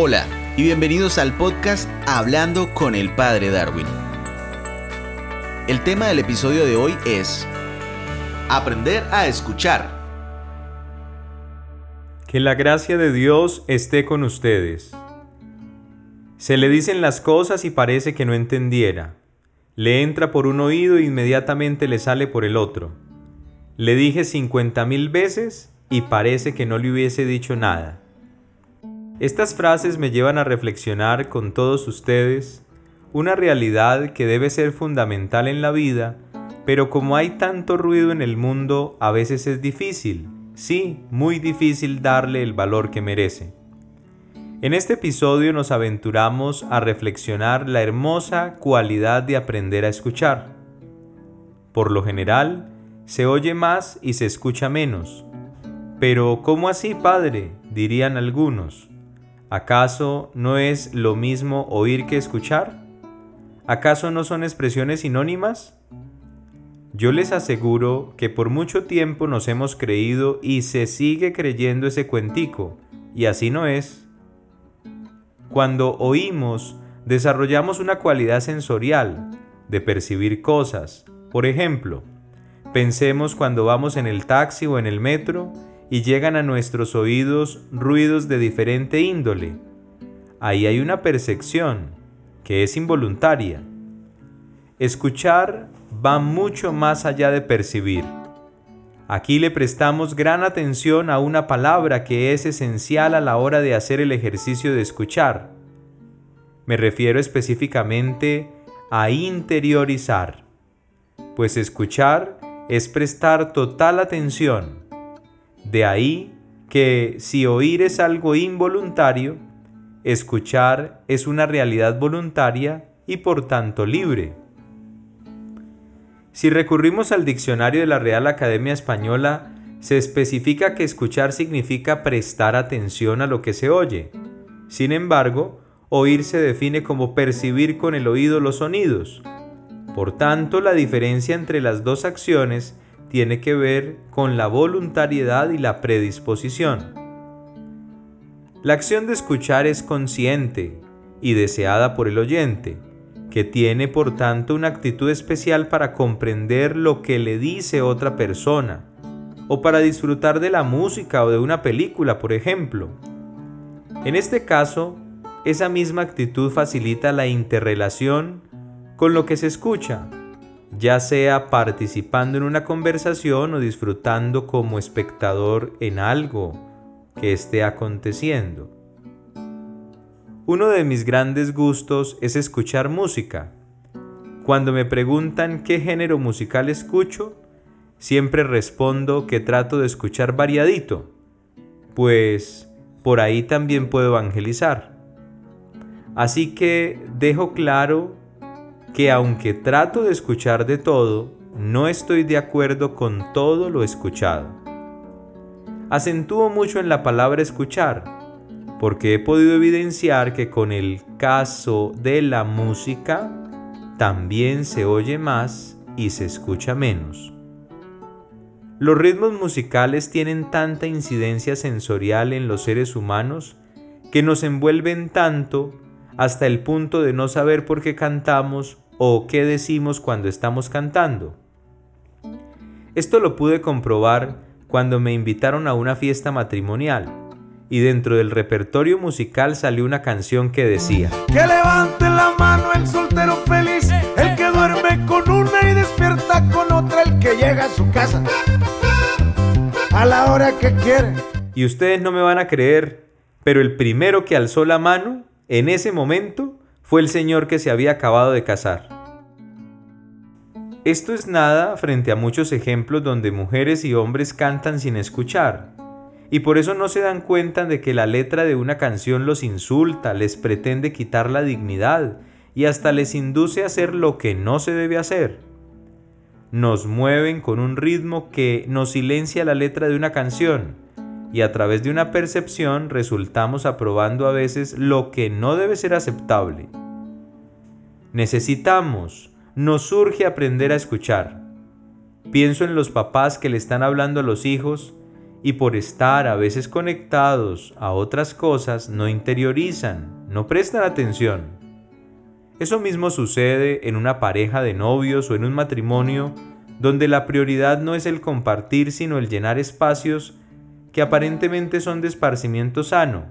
Hola y bienvenidos al podcast Hablando con el Padre Darwin. El tema del episodio de hoy es Aprender a escuchar. Que la gracia de Dios esté con ustedes. Se le dicen las cosas y parece que no entendiera. Le entra por un oído e inmediatamente le sale por el otro. Le dije cincuenta mil veces y parece que no le hubiese dicho nada. Estas frases me llevan a reflexionar con todos ustedes una realidad que debe ser fundamental en la vida, pero como hay tanto ruido en el mundo, a veces es difícil, sí, muy difícil darle el valor que merece. En este episodio nos aventuramos a reflexionar la hermosa cualidad de aprender a escuchar. Por lo general, se oye más y se escucha menos. Pero ¿cómo así, padre? dirían algunos. ¿Acaso no es lo mismo oír que escuchar? ¿Acaso no son expresiones sinónimas? Yo les aseguro que por mucho tiempo nos hemos creído y se sigue creyendo ese cuentico, y así no es. Cuando oímos, desarrollamos una cualidad sensorial, de percibir cosas. Por ejemplo, pensemos cuando vamos en el taxi o en el metro y llegan a nuestros oídos ruidos de diferente índole. Ahí hay una percepción que es involuntaria. Escuchar va mucho más allá de percibir. Aquí le prestamos gran atención a una palabra que es esencial a la hora de hacer el ejercicio de escuchar. Me refiero específicamente a interiorizar, pues escuchar es prestar total atención de ahí que si oír es algo involuntario, escuchar es una realidad voluntaria y por tanto libre. Si recurrimos al diccionario de la Real Academia Española, se especifica que escuchar significa prestar atención a lo que se oye. Sin embargo, oír se define como percibir con el oído los sonidos. Por tanto, la diferencia entre las dos acciones tiene que ver con la voluntariedad y la predisposición. La acción de escuchar es consciente y deseada por el oyente, que tiene por tanto una actitud especial para comprender lo que le dice otra persona, o para disfrutar de la música o de una película, por ejemplo. En este caso, esa misma actitud facilita la interrelación con lo que se escucha, ya sea participando en una conversación o disfrutando como espectador en algo que esté aconteciendo. Uno de mis grandes gustos es escuchar música. Cuando me preguntan qué género musical escucho, siempre respondo que trato de escuchar variadito, pues por ahí también puedo evangelizar. Así que dejo claro que aunque trato de escuchar de todo, no estoy de acuerdo con todo lo escuchado. Acentúo mucho en la palabra escuchar, porque he podido evidenciar que con el caso de la música también se oye más y se escucha menos. Los ritmos musicales tienen tanta incidencia sensorial en los seres humanos que nos envuelven tanto hasta el punto de no saber por qué cantamos o qué decimos cuando estamos cantando. Esto lo pude comprobar cuando me invitaron a una fiesta matrimonial y dentro del repertorio musical salió una canción que decía Que levante la mano el soltero feliz, el que duerme con una y despierta con otra, el que llega a su casa a la hora que quiere. Y ustedes no me van a creer, pero el primero que alzó la mano en ese momento fue el señor que se había acabado de casar. Esto es nada frente a muchos ejemplos donde mujeres y hombres cantan sin escuchar, y por eso no se dan cuenta de que la letra de una canción los insulta, les pretende quitar la dignidad y hasta les induce a hacer lo que no se debe hacer. Nos mueven con un ritmo que nos silencia la letra de una canción, y a través de una percepción resultamos aprobando a veces lo que no debe ser aceptable. Necesitamos, nos surge aprender a escuchar. Pienso en los papás que le están hablando a los hijos y por estar a veces conectados a otras cosas no interiorizan, no prestan atención. Eso mismo sucede en una pareja de novios o en un matrimonio donde la prioridad no es el compartir sino el llenar espacios que aparentemente son de esparcimiento sano.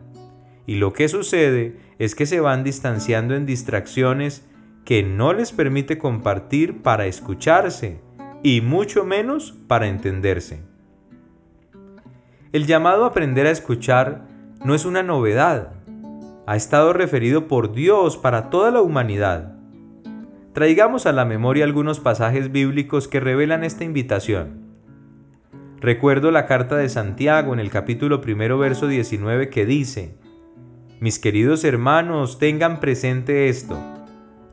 Y lo que sucede es que se van distanciando en distracciones que no les permite compartir para escucharse y mucho menos para entenderse. El llamado a aprender a escuchar no es una novedad. Ha estado referido por Dios para toda la humanidad. Traigamos a la memoria algunos pasajes bíblicos que revelan esta invitación. Recuerdo la carta de Santiago en el capítulo primero verso 19 que dice, Mis queridos hermanos, tengan presente esto.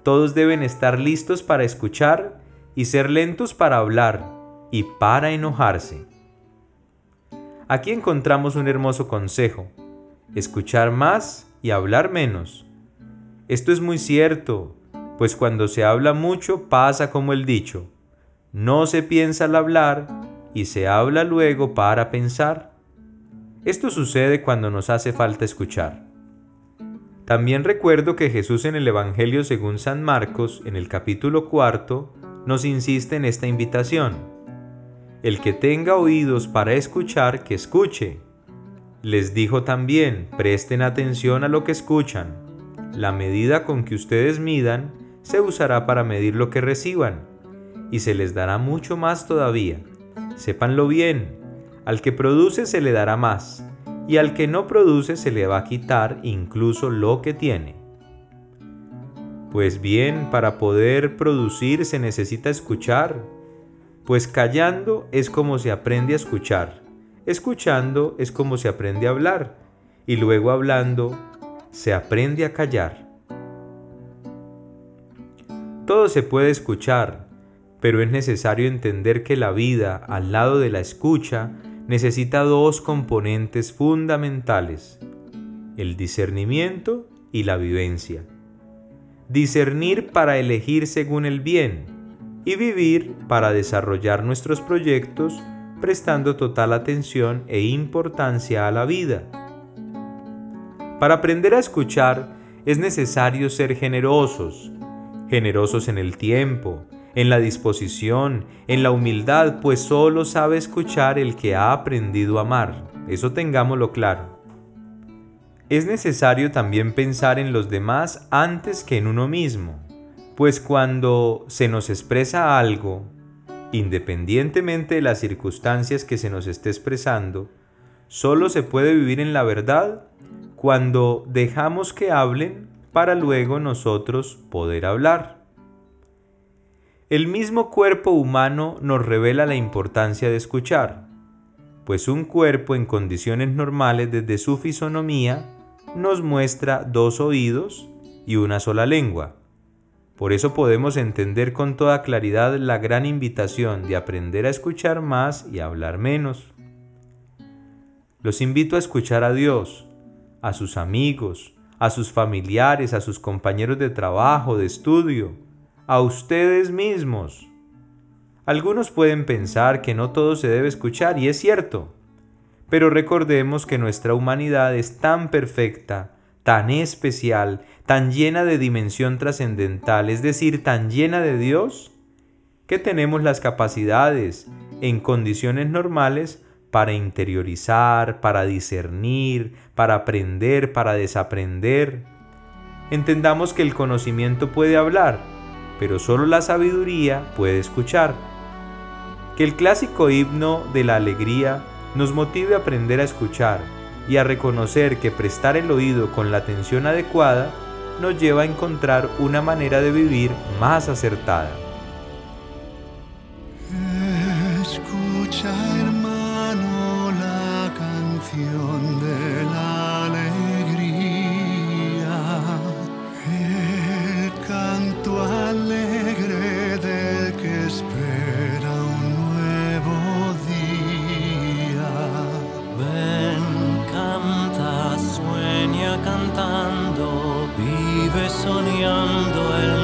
Todos deben estar listos para escuchar y ser lentos para hablar y para enojarse. Aquí encontramos un hermoso consejo, escuchar más y hablar menos. Esto es muy cierto, pues cuando se habla mucho pasa como el dicho, no se piensa al hablar y se habla luego para pensar. Esto sucede cuando nos hace falta escuchar. También recuerdo que Jesús en el Evangelio según San Marcos, en el capítulo cuarto, nos insiste en esta invitación el que tenga oídos para escuchar, que escuche. Les dijo también, presten atención a lo que escuchan. La medida con que ustedes midan se usará para medir lo que reciban, y se les dará mucho más todavía. Sépanlo bien, al que produce se le dará más, y al que no produce se le va a quitar incluso lo que tiene. Pues bien, para poder producir se necesita escuchar, pues callando es como se aprende a escuchar, escuchando es como se aprende a hablar, y luego hablando se aprende a callar. Todo se puede escuchar, pero es necesario entender que la vida al lado de la escucha necesita dos componentes fundamentales, el discernimiento y la vivencia. Discernir para elegir según el bien, y vivir para desarrollar nuestros proyectos prestando total atención e importancia a la vida. Para aprender a escuchar es necesario ser generosos, generosos en el tiempo, en la disposición, en la humildad, pues solo sabe escuchar el que ha aprendido a amar. Eso tengámoslo claro. Es necesario también pensar en los demás antes que en uno mismo pues cuando se nos expresa algo, independientemente de las circunstancias que se nos esté expresando, solo se puede vivir en la verdad cuando dejamos que hablen para luego nosotros poder hablar. El mismo cuerpo humano nos revela la importancia de escuchar, pues un cuerpo en condiciones normales desde su fisonomía nos muestra dos oídos y una sola lengua. Por eso podemos entender con toda claridad la gran invitación de aprender a escuchar más y hablar menos. Los invito a escuchar a Dios, a sus amigos, a sus familiares, a sus compañeros de trabajo, de estudio, a ustedes mismos. Algunos pueden pensar que no todo se debe escuchar y es cierto, pero recordemos que nuestra humanidad es tan perfecta tan especial, tan llena de dimensión trascendental, es decir, tan llena de Dios, que tenemos las capacidades en condiciones normales para interiorizar, para discernir, para aprender, para desaprender. Entendamos que el conocimiento puede hablar, pero solo la sabiduría puede escuchar. Que el clásico himno de la alegría nos motive a aprender a escuchar y a reconocer que prestar el oído con la atención adecuada nos lleva a encontrar una manera de vivir más acertada. Soñando el